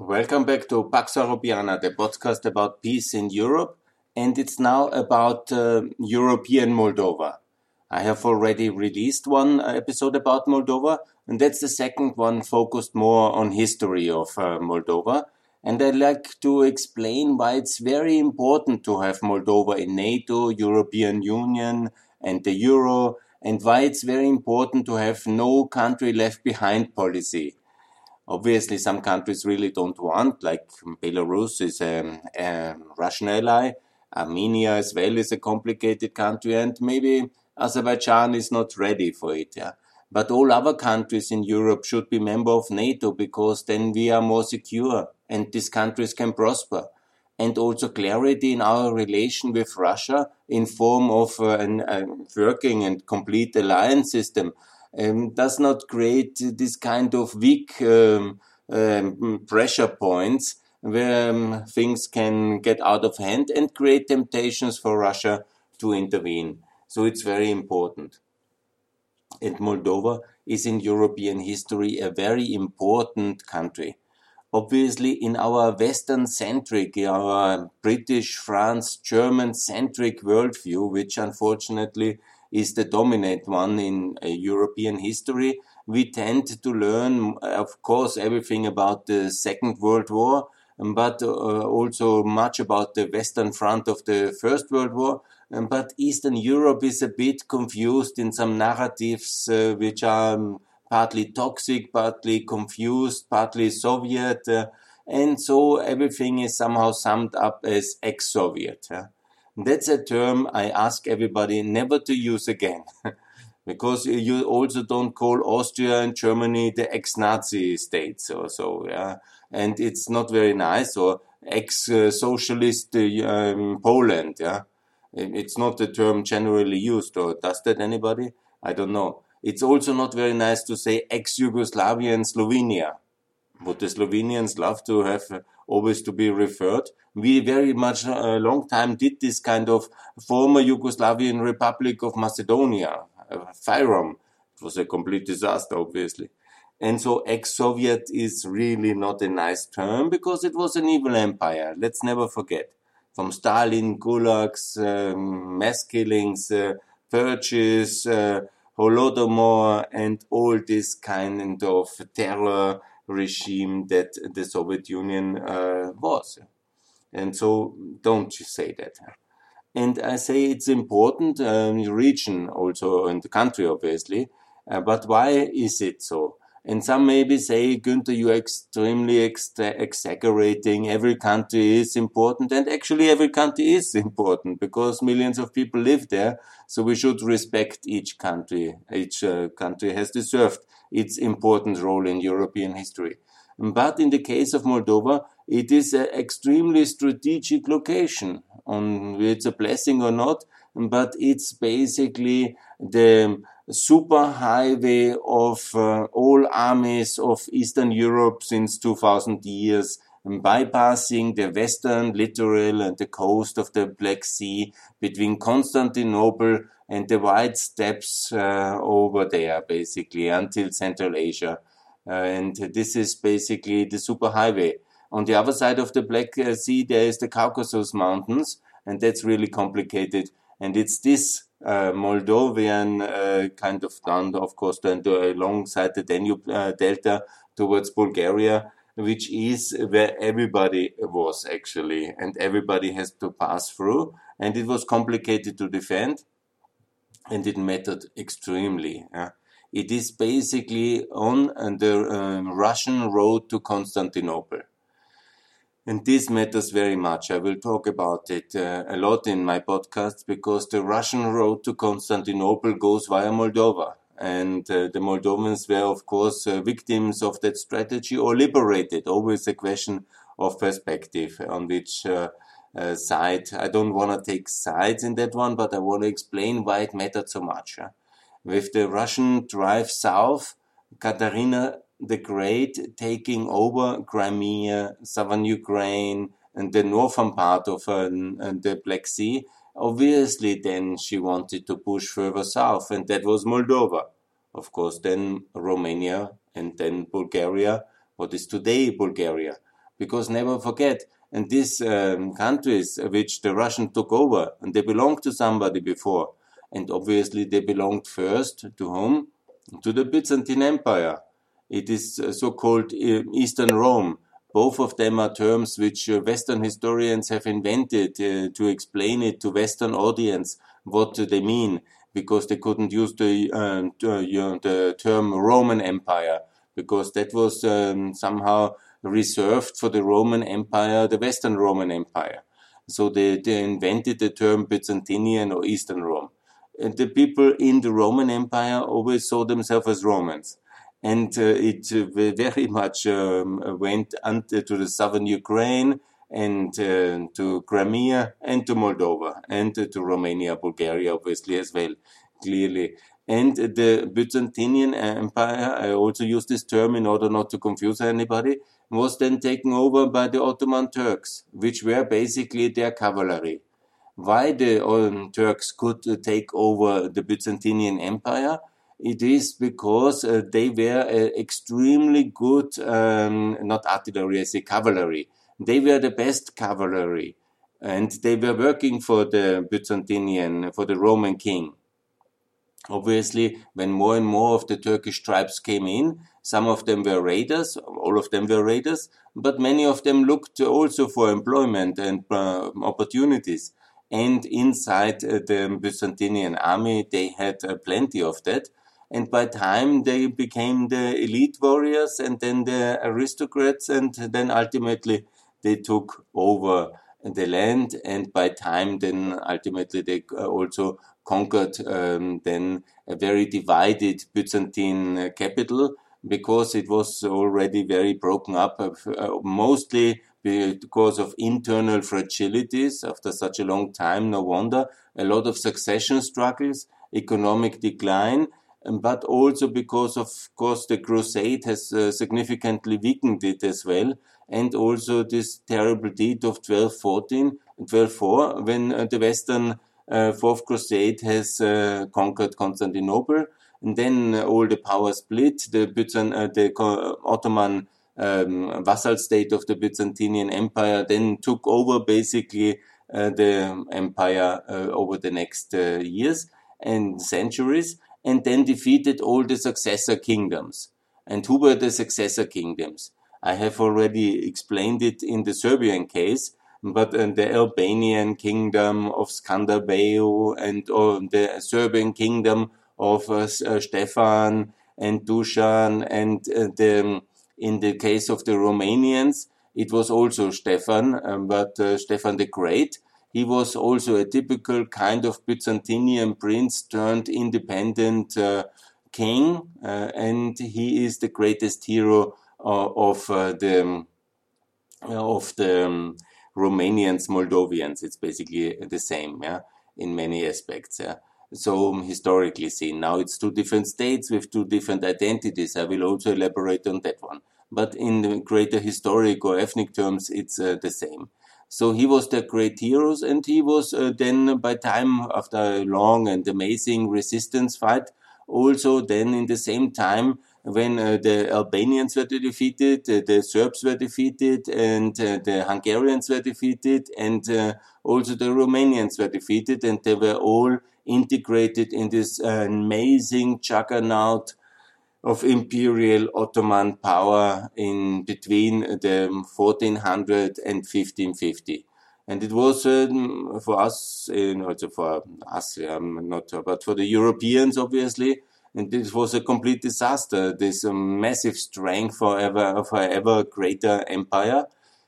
Welcome back to Pax Europiana, the podcast about peace in Europe, and it's now about uh, European Moldova. I have already released one episode about Moldova, and that's the second one focused more on history of uh, Moldova. And I'd like to explain why it's very important to have Moldova in NATO, European Union, and the Euro, and why it's very important to have no country left behind policy Obviously, some countries really don't want, like Belarus is a, a Russian ally. Armenia as well is a complicated country, and maybe Azerbaijan is not ready for it. Yeah. But all other countries in Europe should be member of NATO because then we are more secure and these countries can prosper. And also clarity in our relation with Russia in form of uh, an, a working and complete alliance system um, does not create this kind of weak um, um, pressure points where um, things can get out of hand and create temptations for Russia to intervene. So it's very important. And Moldova is in European history a very important country. Obviously, in our Western centric, our British, France, German centric worldview, which unfortunately is the dominant one in uh, European history. We tend to learn, of course, everything about the Second World War, um, but uh, also much about the Western Front of the First World War. Um, but Eastern Europe is a bit confused in some narratives uh, which are um, partly toxic, partly confused, partly Soviet. Uh, and so everything is somehow summed up as ex-Soviet. That's a term I ask everybody never to use again. because you also don't call Austria and Germany the ex-Nazi states or so, yeah. And it's not very nice or ex-socialist um, Poland, yeah. It's not a term generally used, or does that anybody? I don't know. It's also not very nice to say ex-Yugoslavia and Slovenia. Would the Slovenians love to have always to be referred? we very much a uh, long time did this kind of former Yugoslavian Republic of Macedonia, uh, FYROM. It was a complete disaster, obviously. And so ex-Soviet is really not a nice term because it was an evil empire. Let's never forget. From Stalin, gulags, um, mass killings, uh, purges, uh, Holodomor, and all this kind of terror regime that the Soviet Union uh, was. And so don't you say that. And I say it's important, um, region also in the country, obviously. Uh, but why is it so? And some maybe say, Günther, you're extremely ex exaggerating. Every country is important. And actually, every country is important because millions of people live there. So we should respect each country. Each uh, country has deserved its important role in European history. But in the case of Moldova, it is an extremely strategic location. On it's a blessing or not, but it's basically the super highway of uh, all armies of Eastern Europe since 2000 years, bypassing the western littoral and the coast of the Black Sea between Constantinople and the white steppes uh, over there, basically, until Central Asia. Uh, and this is basically the superhighway. On the other side of the Black uh, Sea, there is the Caucasus Mountains, and that's really complicated. And it's this uh, Moldovan uh, kind of done, of course, then alongside the Danube uh, Delta towards Bulgaria, which is where everybody was actually, and everybody has to pass through. And it was complicated to defend, and it mattered extremely. It is basically on the um, Russian road to Constantinople. And this matters very much. I will talk about it uh, a lot in my podcast because the Russian road to Constantinople goes via Moldova. And uh, the Moldovans were, of course, uh, victims of that strategy or liberated. Always a question of perspective on which uh, uh, side. I don't want to take sides in that one, but I want to explain why it mattered so much with the Russian drive south, Katarina the Great taking over Crimea, southern Ukraine, and the northern part of uh, the Black Sea. Obviously, then she wanted to push further south, and that was Moldova. Of course, then Romania, and then Bulgaria, what is today Bulgaria. because never forget, and these um, countries which the Russian took over, and they belonged to somebody before, and obviously they belonged first to whom? To the Byzantine Empire. It is uh, so-called uh, Eastern Rome. Both of them are terms which uh, Western historians have invented uh, to explain it to Western audience what do they mean, because they couldn't use the uh, the term Roman Empire because that was um, somehow reserved for the Roman Empire, the Western Roman Empire. So they, they invented the term Byzantinian or Eastern Rome. And the people in the Roman Empire always saw themselves as Romans. And uh, it uh, very much um, went to the southern Ukraine and uh, to Crimea and to Moldova and to Romania, Bulgaria, obviously, as well, clearly. And the Byzantine Empire, I also use this term in order not to confuse anybody, was then taken over by the Ottoman Turks, which were basically their cavalry. Why the um, Turks could take over the Byzantine Empire? It is because uh, they were uh, extremely good, um, not artillery, I say cavalry. They were the best cavalry and they were working for the Byzantinian, for the Roman king. Obviously, when more and more of the Turkish tribes came in, some of them were raiders, all of them were raiders, but many of them looked also for employment and uh, opportunities. And inside uh, the Byzantinian army, they had uh, plenty of that. And by time they became the elite warriors and then the aristocrats, and then ultimately they took over the land. And by time, then ultimately they uh, also conquered um, then a very divided Byzantine capital because it was already very broken up, uh, mostly because of internal fragilities after such a long time. No wonder a lot of succession struggles, economic decline, but also because of course the crusade has uh, significantly weakened it as well and also this terrible deed of 1214 1204 when uh, the western uh, fourth crusade has uh, conquered constantinople and then all the power split the uh, the ottoman um, vassal state of the byzantine empire then took over basically uh, the empire uh, over the next years and centuries and then defeated all the successor kingdoms and who were the successor kingdoms I have already explained it in the Serbian case, but uh, the Albanian kingdom of Skanderbeg and uh, the Serbian kingdom of uh, uh Stefan and Dusan and uh, the, in the case of the Romanians, it was also Stefan, um, but uh, Stefan the Great. He was also a typical kind of Byzantinian prince turned independent king, and he is the greatest hero uh, of uh, the uh, of the um, Romanians, Moldovians. It's basically the same, yeah, in many aspects. Yeah. So um, historically seen, now it's two different states with two different identities. I will also elaborate on that one. But in the greater historic or ethnic terms, it's uh, the same. So he was the great heroes, and he was uh, then, by time after a long and amazing resistance fight, also then in the same time when uh, the Albanians were defeated, uh, the Serbs were defeated, and uh, the Hungarians were defeated, and uh, also the Romanians were defeated, and they were all integrated in this uh, amazing juggernaut of imperial Ottoman power in between the 1400 and 1550 and it was um, for us, uh, not for us, um, not, but for the Europeans, obviously, and this was a complete disaster. This um, massive strength for ever, for ever greater empire,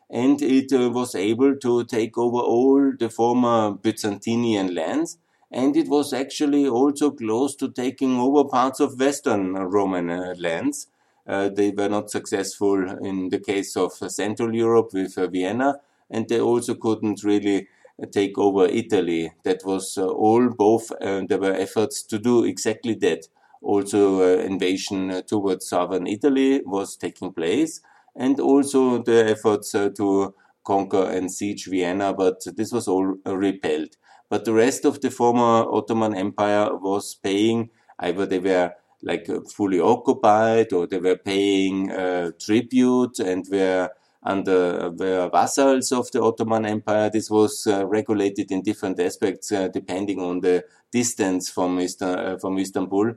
and it uh, was able to take over all the former Byzantinian lands, and it was actually also close to taking over parts of Western Roman uh, lands. Uh, they were not successful in the case of Central Europe with uh, Vienna, and they also couldn't really uh, take over Italy. That was uh, all both. there were efforts to do exactly that also uh, invasion uh, towards southern Italy was taking place, and also the efforts uh, to conquer and siege Vienna, but this was all repelled. But the rest of the former Ottoman Empire was paying, either they were like fully occupied or they were paying uh, tribute and were under were vassals of the Ottoman Empire. This was uh, regulated in different aspects uh, depending on the distance from, uh, from Istanbul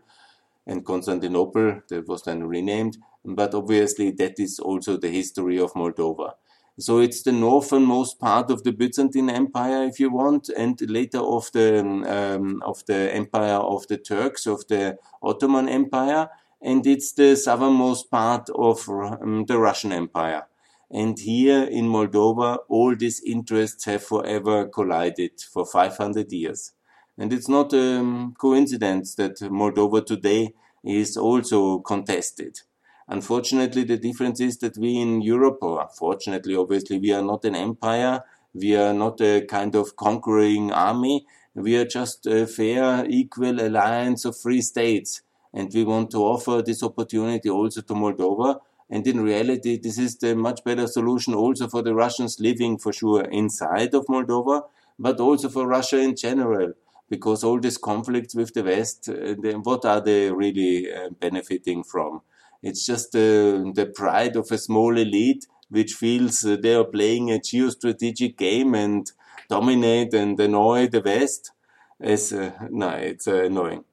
and Constantinople. That was then renamed. But obviously, that is also the history of Moldova. So it's the northernmost part of the Byzantine Empire, if you want, and later of the um, of the empire of the Turks of the Ottoman Empire, and it's the southernmost part of um, the Russian Empire. And here in Moldova, all these interests have forever collided for 500 years. And it's not a um, coincidence that Moldova today is also contested. Unfortunately, the difference is that we in Europe, or unfortunately, obviously, we are not an empire. We are not a kind of conquering army. We are just a fair, equal alliance of free states. And we want to offer this opportunity also to Moldova. And in reality, this is the much better solution also for the Russians living for sure inside of Moldova, but also for Russia in general. Because all these conflicts with the West, uh, what are they really uh, benefiting from? It's just the pride of a small elite which feels uh, they are playing a geostrategic game and dominate and annoy the West. It's, uh, no, it's uh, annoying.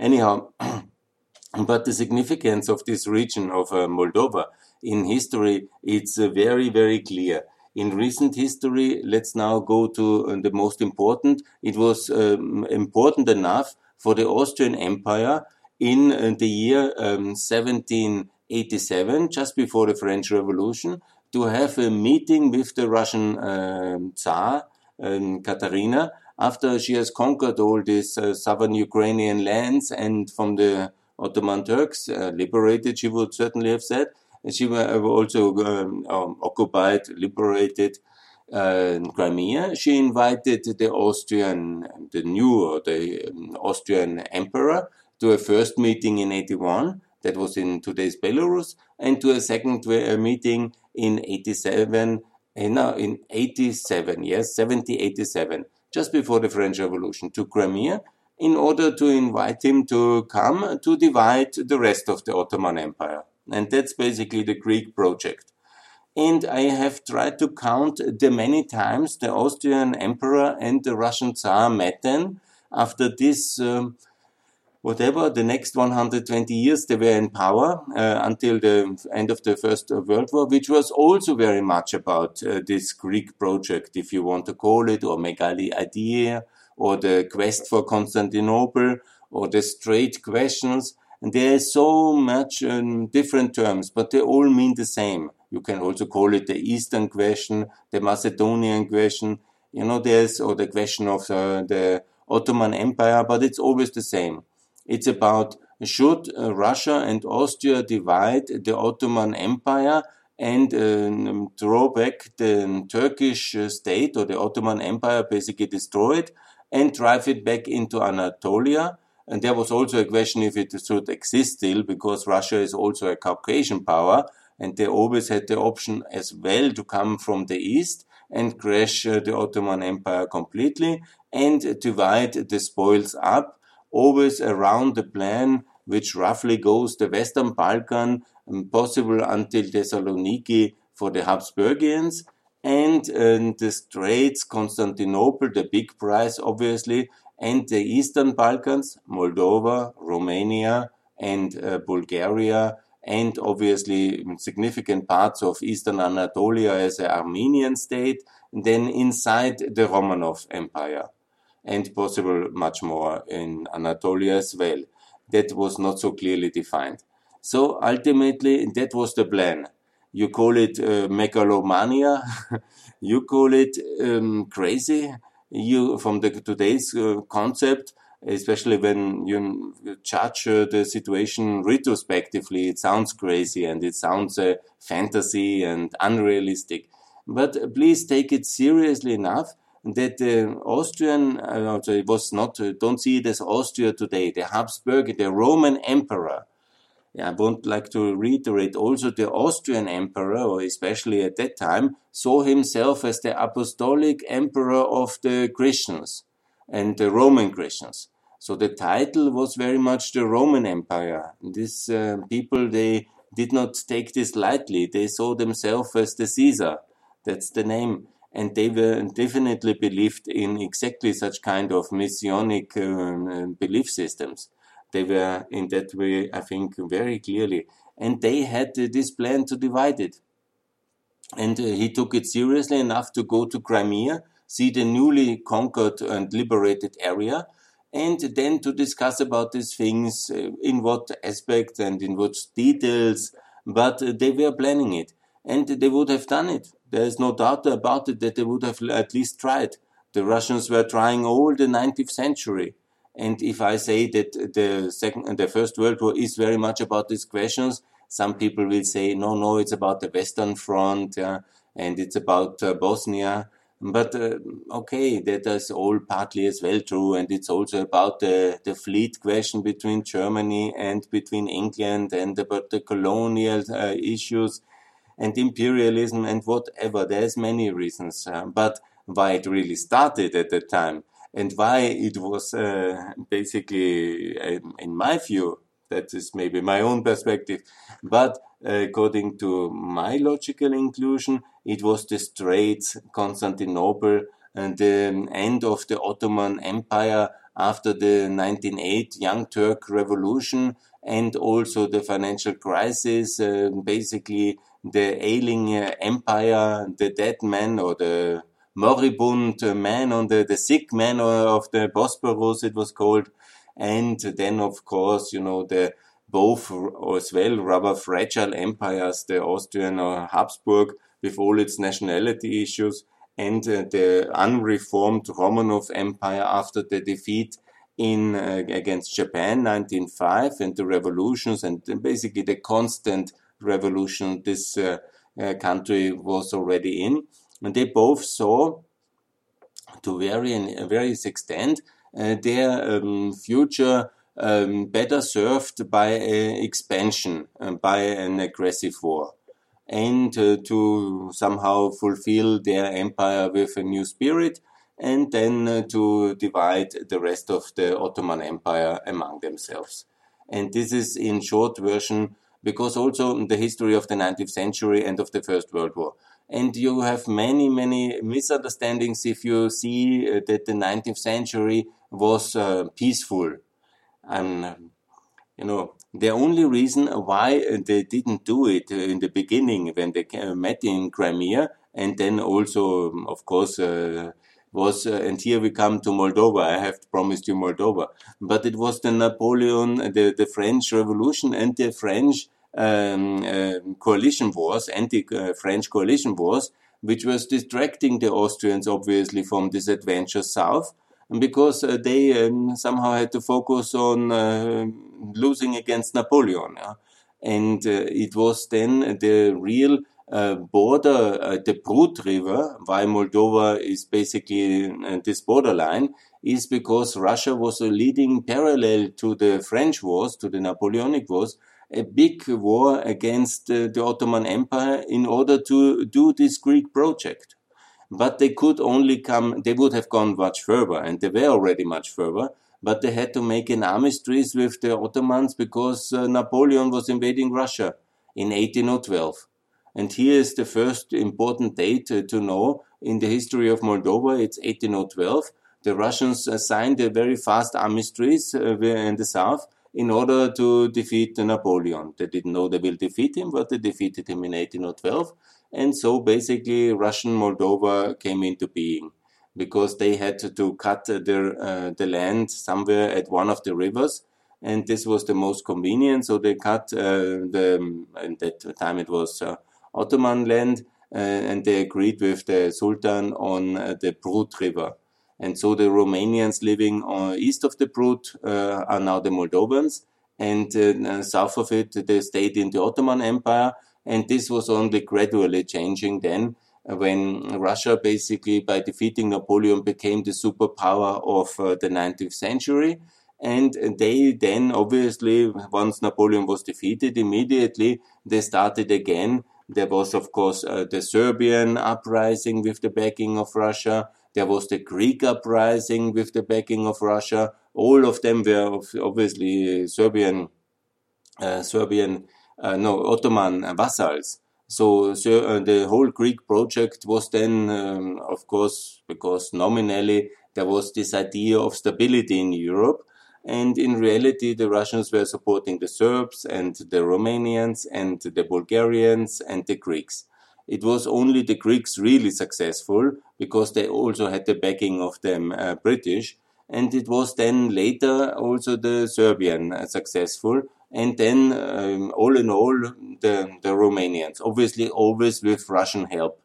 Anyhow, but the significance of this region of Moldova in history, it's very, very clear. In recent history, let's now go to the most important. It was um, important enough for the Austrian Empire in uh, the year um, 1787, just before the French Revolution, to have a meeting with the Russian uh, Tsar, um, after she has conquered all these uh, southern Ukrainian lands and from the Ottoman Turks, uh, liberated, she would certainly have said. She were also um, um, occupied, liberated uh, Crimea. She invited the Austrian, the new or the um, Austrian emperor to a first meeting in 81, that was in today's Belarus, and to a second uh, meeting in 87, uh, no, in 87, yes, 70, 87, just before the French Revolution, to Crimea, in order to invite him to come to divide the rest of the Ottoman Empire. And that's basically the Greek project. And I have tried to count the many times the Austrian emperor and the Russian Tsar met then after this um, whatever the next 120 years they were in power uh, until the end of the First World War, which was also very much about uh, this Greek project, if you want to call it, or Megali idea, or the quest for Constantinople, or the strait questions. And there is so much um, different terms, but they all mean the same. You can also call it the Eastern question, the Macedonian question, you know, there's, or the question of uh, the Ottoman Empire, but it's always the same. It's about should uh, Russia and Austria divide the Ottoman Empire and um, draw back the Turkish uh, state or the Ottoman Empire, basically destroy it and drive it back into Anatolia. And there was also a question if it should exist still, because Russia is also a Caucasian power, and they always had the option as well to come from the east and crash uh, the Ottoman Empire completely and divide the spoils up always around the plan which roughly goes the Western Balkan, um, possible until Thessaloniki for the Habsburgians, and uh, the Straits, Constantinople, the big prize, obviously, and the Eastern Balkans, Moldova, Romania, and uh, Bulgaria, and obviously significant parts of Eastern Anatolia as an Armenian state, then inside the Romanov Empire and possible much more in Anatolia as well. That was not so clearly defined. So ultimately, that was the plan. You call it uh, megalomania, you call it um, crazy. You from the today's uh, concept, especially when you judge uh, the situation retrospectively, it sounds crazy and it sounds a fantasy and unrealistic. But please take it seriously enough that the Austrian, uh, it was not, uh, don't see it as Austria today, the Habsburg, the Roman emperor. Yeah, I would like to reiterate also the Austrian emperor, or especially at that time, saw himself as the apostolic emperor of the Christians and the Roman Christians. So the title was very much the Roman Empire. These uh, people, they did not take this lightly. They saw themselves as the Caesar. That's the name. And they were definitely believed in exactly such kind of messianic uh, belief systems. They were in that way, I think, very clearly. And they had uh, this plan to divide it. And uh, he took it seriously enough to go to Crimea, see the newly conquered and liberated area, and then to discuss about these things uh, in what aspects and in what details. But uh, they were planning it, and they would have done it. There is no doubt about it that they would have at least tried. The Russians were trying all the 19th century. And if I say that the second, the First World War is very much about these questions, some people will say, no, no, it's about the Western Front, and it's about uh, Bosnia. But uh, okay, that is all partly as well true, and it's also about the, the fleet question between Germany and between England, and about the colonial uh, issues and imperialism and whatever. There's many reasons, uh, but why it really started at that time and why it was uh, basically, in my view, that is maybe my own perspective, but according to my logical inclusion, it was the Straits, Constantinople, and the end of the Ottoman Empire after the 1908 Young Turk Revolution and also the financial crisis, uh, basically the ailing uh, empire, the dead man or the moribund man on the, the sick man of the Bosporus, it was called. And then, of course, you know, the both as well rather fragile empires, the Austrian or Habsburg, with all its nationality issues, and uh, the unreformed Romanov Empire after the defeat in uh, against Japan 1905 and the revolutions and basically the constant revolution this uh, uh, country was already in and they both saw to varying various extent uh, their um, future um, better served by expansion uh, by an aggressive war and uh, to somehow fulfill their empire with a new spirit and then uh, to divide the rest of the Ottoman Empire among themselves. And this is in short version because also the history of the 19th century and of the First World War. And you have many, many misunderstandings if you see uh, that the 19th century was uh, peaceful. Um, you know, the only reason why they didn't do it in the beginning when they met in Crimea, and then also, of course, uh, was, uh, and here we come to Moldova. I have promised you Moldova, but it was the Napoleon, the, the French Revolution, and the French um, uh, coalition wars, anti-French coalition wars, which was distracting the Austrians obviously from this adventure south, because uh, they um, somehow had to focus on uh, losing against Napoleon. Yeah? And uh, it was then the real uh, border, uh, the Prut River, why Moldova is basically uh, this borderline, is because Russia was a leading parallel to the French wars, to the Napoleonic wars, a big war against uh, the Ottoman Empire in order to do this Greek project. But they could only come, they would have gone much further, and they were already much further, but they had to make an armistice with the Ottomans because Napoleon was invading Russia in 1812. And here is the first important date to know in the history of Moldova. It's 1812. The Russians signed a very fast armistice uh, in the south in order to defeat Napoleon. They didn't know they will defeat him, but they defeated him in 1812. And so basically Russian Moldova came into being because they had to cut their, uh, the land somewhere at one of the rivers and this was the most convenient. So they cut uh, the, at that time it was uh, Ottoman land, uh, and they agreed with the Sultan on uh, the Prut River. And so the Romanians living east of the Prut are now the Moldovans, and south of it they stayed in the Ottoman Empire. And this was only gradually changing then when Russia basically by defeating Napoleon became the superpower of uh, the 19th century. And they then obviously, once Napoleon was defeated, immediately they started again there was, of course, uh, the Serbian uprising with the backing of Russia. There was the Greek uprising with the backing of Russia. All of them were obviously Serbian, uh, Serbian uh, no, Ottoman vassals. So, so uh, the whole Greek project was then, um, of course, because nominally there was this idea of stability in Europe. And in reality, the Russians were supporting the Serbs and the Romanians and the Bulgarians and the Greeks. It was only the Greeks really successful because they also had the backing of them uh, British. And it was then later also the Serbian uh, successful and then um, all in all the the Romanians, obviously always with Russian help,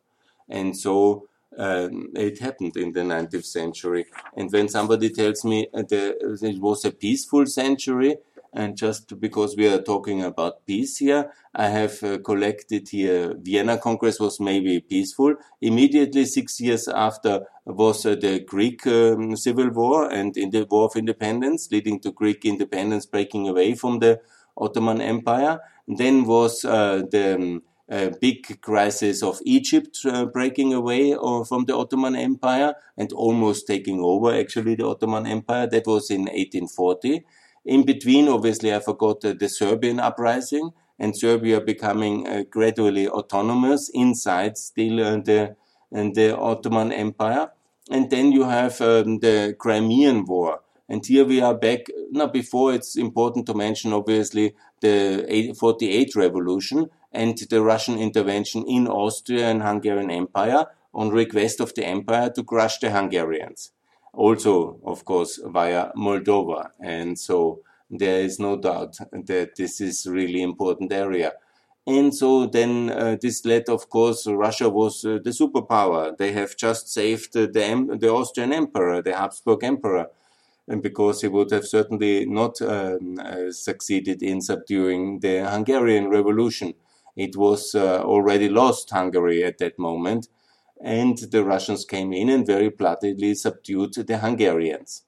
and so um, it happened in the 19th century. And when somebody tells me it was a peaceful century, and just because we are talking about peace here, I have uh, collected here Vienna Congress was maybe peaceful. Immediately six years after was uh, the Greek um, civil war and in the war of independence, leading to Greek independence breaking away from the Ottoman Empire. Then was uh, the um, uh, big crisis of Egypt uh, breaking away uh, from the Ottoman Empire and almost taking over actually the Ottoman Empire. That was in 1840. In between, obviously, I forgot the Serbian uprising and Serbia becoming uh, gradually autonomous inside still uh, the, the Ottoman Empire. And then you have um, the Crimean War, and here we are back. Now, before it's important to mention, obviously, the 48 revolution and the Russian intervention in Austria and Hungarian Empire on request of the empire to crush the Hungarians. Also, of course, via Moldova. And so there is no doubt that this is really important area. And so then uh, this led, of course, Russia was uh, the superpower. They have just saved uh, the, the Austrian emperor, the Habsburg emperor and because he would have certainly not um, uh, succeeded in subduing the Hungarian Revolution. It was uh, already lost Hungary at that moment, and the Russians came in and very bloodily subdued the Hungarians.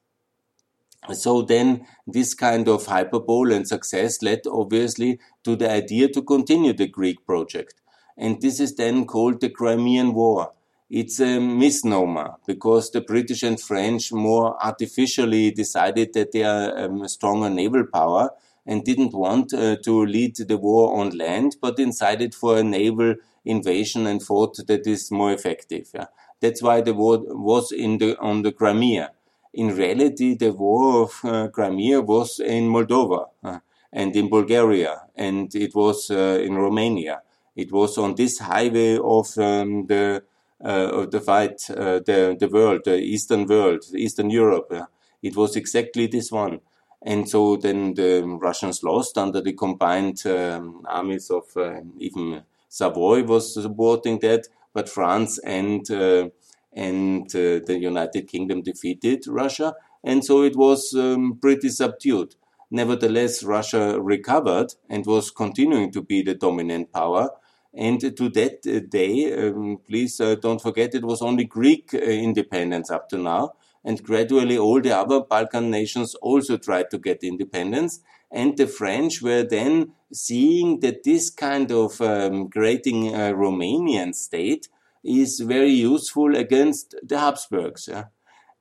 So then this kind of hyperbole and success led obviously to the idea to continue the Greek project. And this is then called the Crimean War it's a misnomer because the British and French more artificially decided that they are um, a stronger naval power and didn't want uh, to lead the war on land, but decided for a naval invasion and thought that is more effective. Yeah. That's why the war was in the on the Crimea. In reality, the war of uh, Crimea was in Moldova uh, and in Bulgaria, and it was uh, in Romania. It was on this highway of um, the uh, of the fight, uh, the the world, the Eastern world, Eastern Europe. It was exactly this one. And so then the Russians lost under the combined um, armies of uh, even Savoy was supporting that, but France and uh, and uh, the United Kingdom defeated Russia, and so it was um, pretty subdued. Nevertheless, Russia recovered and was continuing to be the dominant power and to that uh, day, um, please uh, don't forget, it was only Greek uh, independence up to now. And gradually, all the other Balkan nations also tried to get independence. And the French were then seeing that this kind of um, creating a Romanian state is very useful against the Habsburgs. Yeah?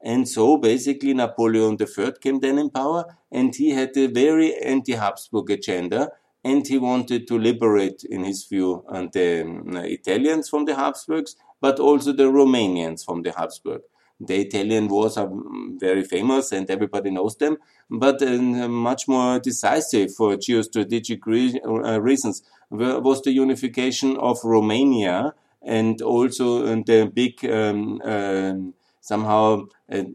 And so basically Napoleon III came then in power and he had a very anti-Habsburg agenda and he wanted to liberate, in his view, uh, the um, Italians from the Habsburgs, but also the Romanians from the Habsburg. The Italian wars are very famous and everybody knows them, but uh, much more decisive for geostrategic re uh, reasons was the unification of Romania and also uh, the big um, um somehow a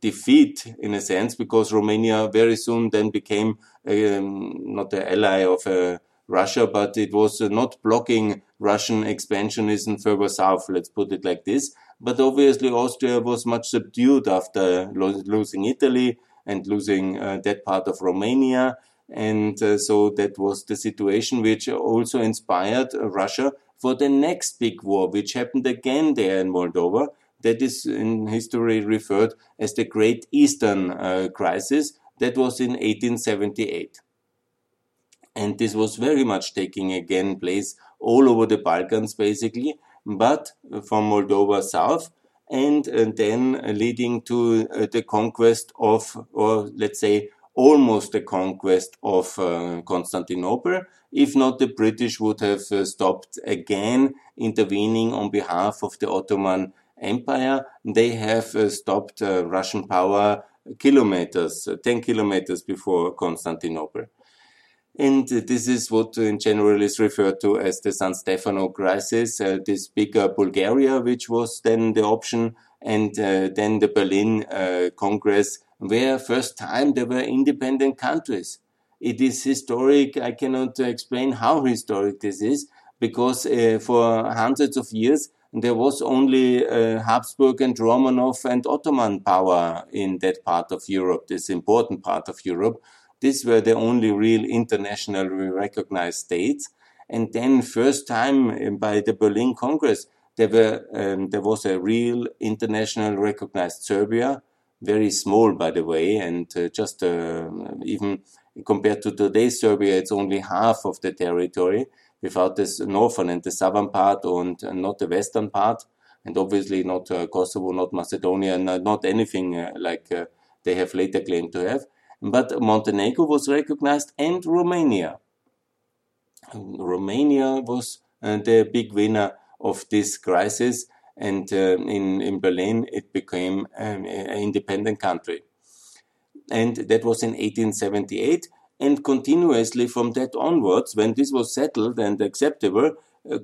defeat in a sense because Romania very soon then became um, not an ally of uh, Russia, but it was uh, not blocking Russian expansionism further south, let's put it like this. But obviously, Austria was much subdued after lo losing Italy and losing uh, that part of Romania. And uh, so that was the situation which also inspired Russia for the next big war, which happened again there in Moldova, that is in history referred as the Great Eastern uh, Crisis. That was in 1878. And this was very much taking again place all over the Balkans, basically, but from Moldova south, and, then leading to uh, the conquest of, or let's say, almost the conquest of uh, Constantinople. If not, the British would have uh, stopped again intervening on behalf of the Ottoman Empire. They have uh, stopped uh, Russian power kilometers, uh, 10 kilometers before Constantinople. And this is what in general is referred to as the San Stefano crisis, uh, this bigger Bulgaria, which was then the option, and uh, then the Berlin uh, Congress, where first time there were independent countries. It is historic. I cannot explain how historic this is, because uh, for hundreds of years there was only uh, Habsburg and Romanov and Ottoman power in that part of Europe, this important part of Europe. These were the only real internationally recognized states. And then first time um, by the Berlin Congress, there were, um, there was a real international recognized Serbia, very small, by the way, and uh, just uh, even compared to today's Serbia, it's only half of the territory without the northern and the southern part and, not the western part. And obviously not uh, Kosovo, not Macedonia, and not anything uh, like uh, they have later claimed to have but Montenegro was recognized and Romania. Romania was uh, the big winner of this crisis, and uh, in, in Berlin it became um, an independent country. And that was in 1878, and continuously from that onwards, when this was settled and acceptable,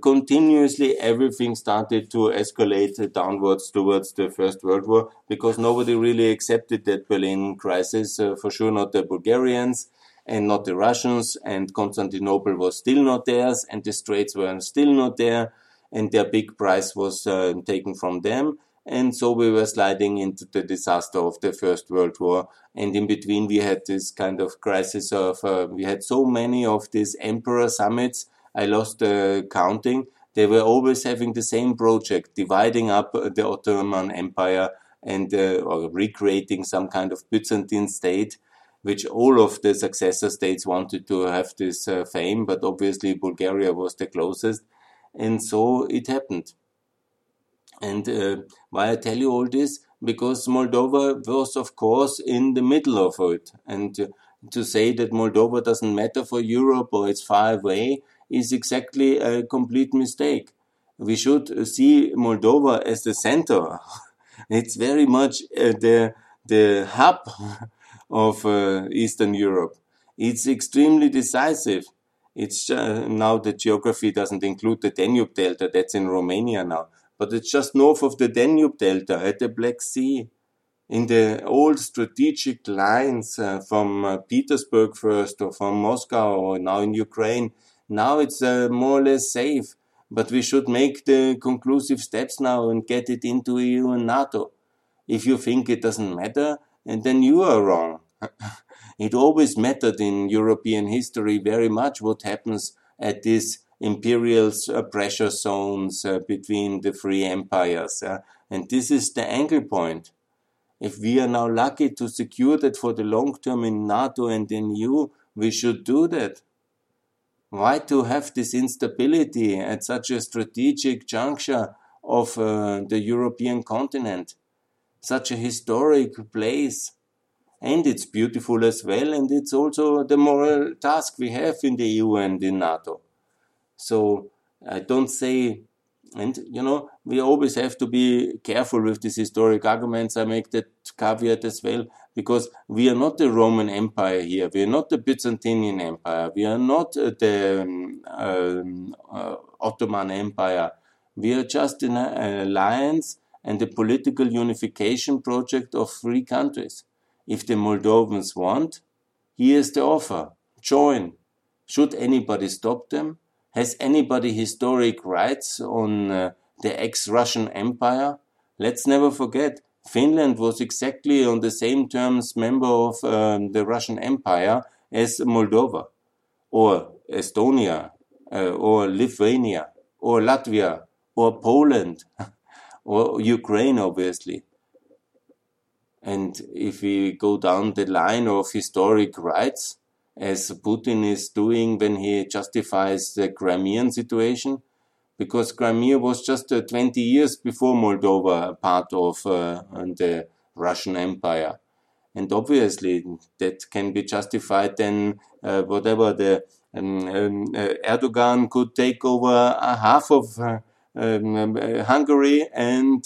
continuously everything started to escalate downwards towards the First World War because nobody really accepted that Berlin crisis, uh, for sure not the Bulgarians and not the Russians, and Constantinople was still not theirs, and the Straits were still not there, and their big prize was uh, taken from them. And so we were sliding into the disaster of the First World War. And in between, we had this kind of crisis of, uh, we had so many of these emperor summits I lost the counting. They were always having the same project, dividing up the Ottoman Empire and uh, or recreating some kind of Byzantine state, which all of the successor states wanted to have this uh, fame, but obviously Bulgaria was the closest, and so it happened. And uh, why I tell you all this? Because Moldova was, of course, in the middle of it, and uh, to say that Moldova doesn't matter for Europe or it's far away is exactly a complete mistake. We should see Moldova as the center. it's very much uh, the the hub of uh, Eastern Europe. It's extremely decisive. It's uh, now the geography doesn't include the Danube Delta. That's in Romania now, but it's just north of the Danube Delta at the Black Sea. In the old strategic lines uh, from uh, Petersburg first, or from Moscow, or now in Ukraine, now it's uh, more or less safe, but we should make the conclusive steps now and get it into EU and NATO. If you think it doesn't matter, and then you are wrong. it always mattered in European history very much what happens at these imperial uh, pressure zones uh, between the free empires. Uh, and this is the angle point. If we are now lucky to secure that for the long term in NATO and in EU, we should do that. Why to have this instability at such a strategic juncture of uh, the European continent? Such a historic place. And it's beautiful as well, and it's also the moral task we have in the EU and in NATO. So I don't say and, you know, we always have to be careful with these historic arguments. I make that caveat as well, because we are not the Roman Empire here. We are not the Byzantine Empire. We are not uh, the um, uh, Ottoman Empire. We are just in an alliance and a political unification project of three countries. If the Moldovans want, here's the offer. Join. Should anybody stop them? Has anybody historic rights on uh, the ex-Russian Empire? Let's never forget, Finland was exactly on the same terms member of um, the Russian Empire as Moldova, or Estonia, uh, or Lithuania, or Latvia, or Poland, or Ukraine, obviously. And if we go down the line of historic rights, as Putin is doing when he justifies the Crimean situation, because Crimea was just uh, 20 years before Moldova part of uh, the Russian Empire. And obviously, that can be justified then, uh, whatever the um, um, Erdogan could take over half of um, um Hungary and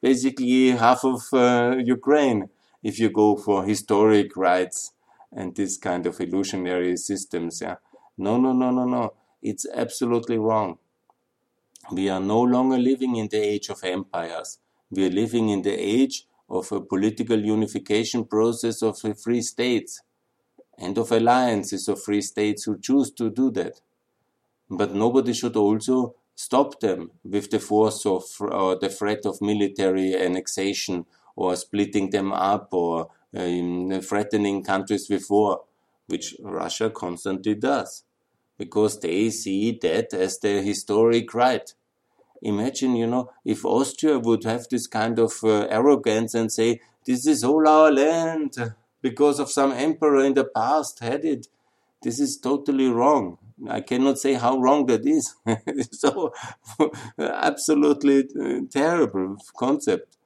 basically half of uh, Ukraine if you go for historic rights and this kind of illusionary systems. Yeah. No, no, no, no, no. It's absolutely wrong. We are no longer living in the age of empires. We are living in the age of a political unification process of free states and of alliances of free states who choose to do that. But nobody should also stop them with the force of or the threat of military annexation or splitting them up or um, threatening countries with war, which Russia constantly does, because they see that as the historic right. Imagine, you know, if Austria would have this kind of uh, arrogance and say, this is all our land because of some emperor in the past had it. This is totally wrong. I cannot say how wrong that is. so absolutely uh, terrible concept.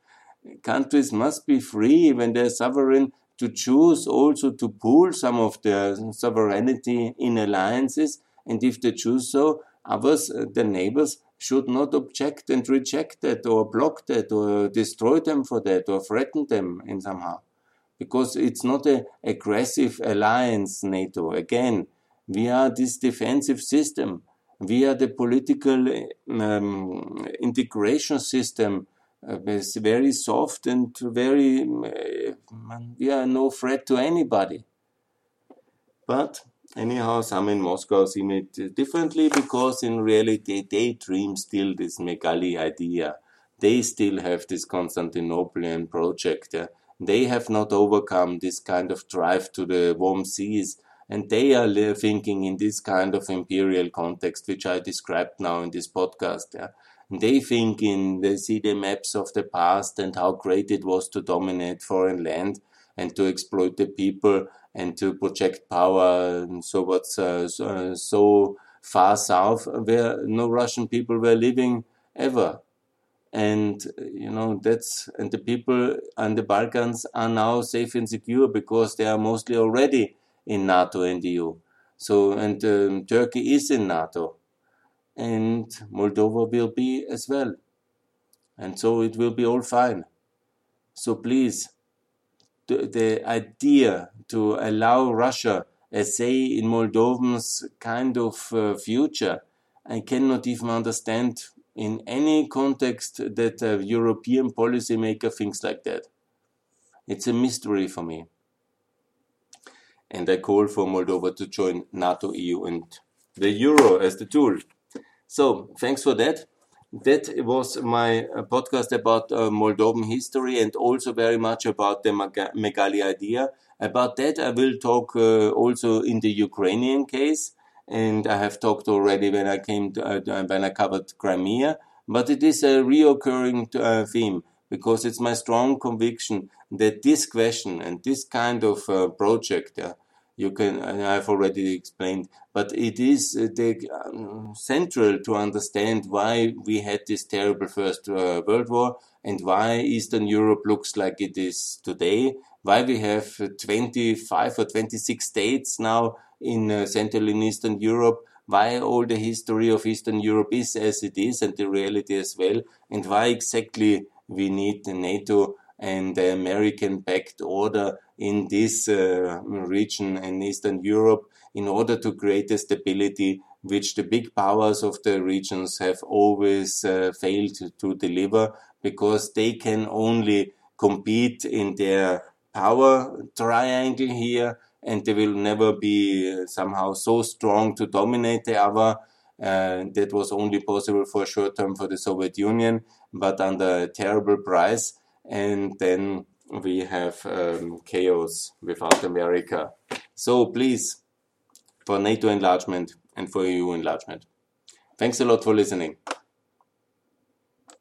Countries must be free when they're sovereign to choose also to pool some of their sovereignty in alliances. And if they choose so, others, uh, the neighbors, should not object and reject that or block that or destroy them for that or threaten them in somehow. Because it's not an aggressive alliance, NATO. Again, we are this defensive system. We are the political um, integration system. Uh, it's very soft and very, uh, we are no threat to anybody. But anyhow, some in Moscow see it differently because in reality they dream still this Megali idea. They still have this Constantinopolitan project. Yeah? They have not overcome this kind of drive to the warm seas and they are thinking in this kind of imperial context, which I described now in this podcast. Yeah. They think in, they see the maps of the past and how great it was to dominate foreign land and to exploit the people and to project power. And so what's uh, so, uh, so far south where no Russian people were living ever and you know that's and the people on the balkans are now safe and secure because they are mostly already in NATO and EU. So, and um, Turkey is in NATO, and Moldova will be as well. And so it will be all fine. So please, the, idea to allow Russia a say in Moldovan's kind of uh, future, I cannot even understand in any context that a European policymaker thinks like that. It's a mystery for me and I call for Moldova to join NATO, EU, and the euro as the tool. So, thanks for that. That was my uh, podcast about uh, Moldovan history and also very much about the Megali idea. About that, I will talk uh, also in the Ukrainian case, and I have talked already when I came to, uh, when I covered Crimea. But it is a reoccurring uh, theme because it's my strong conviction that this question and this kind of uh, project, you can, I've already explained, but it is uh, the, um, central to understand why we had this terrible First uh, World War and why Eastern Europe looks like it is today, why we have 25 or 26 states now in uh, Central and Eastern Europe, why all the history of Eastern Europe is as it is and the reality as well, and why exactly we need the NATO and the American backed order in this uh, region in Eastern Europe in order to create a stability which the big powers of the regions have always uh, failed to deliver because they can only compete in their power triangle here and they will never be uh, somehow so strong to dominate the other. Uh, that was only possible for a short term for the Soviet Union, but under a terrible price. And then we have um, chaos without America. So please, for NATO enlargement and for EU enlargement. Thanks a lot for listening.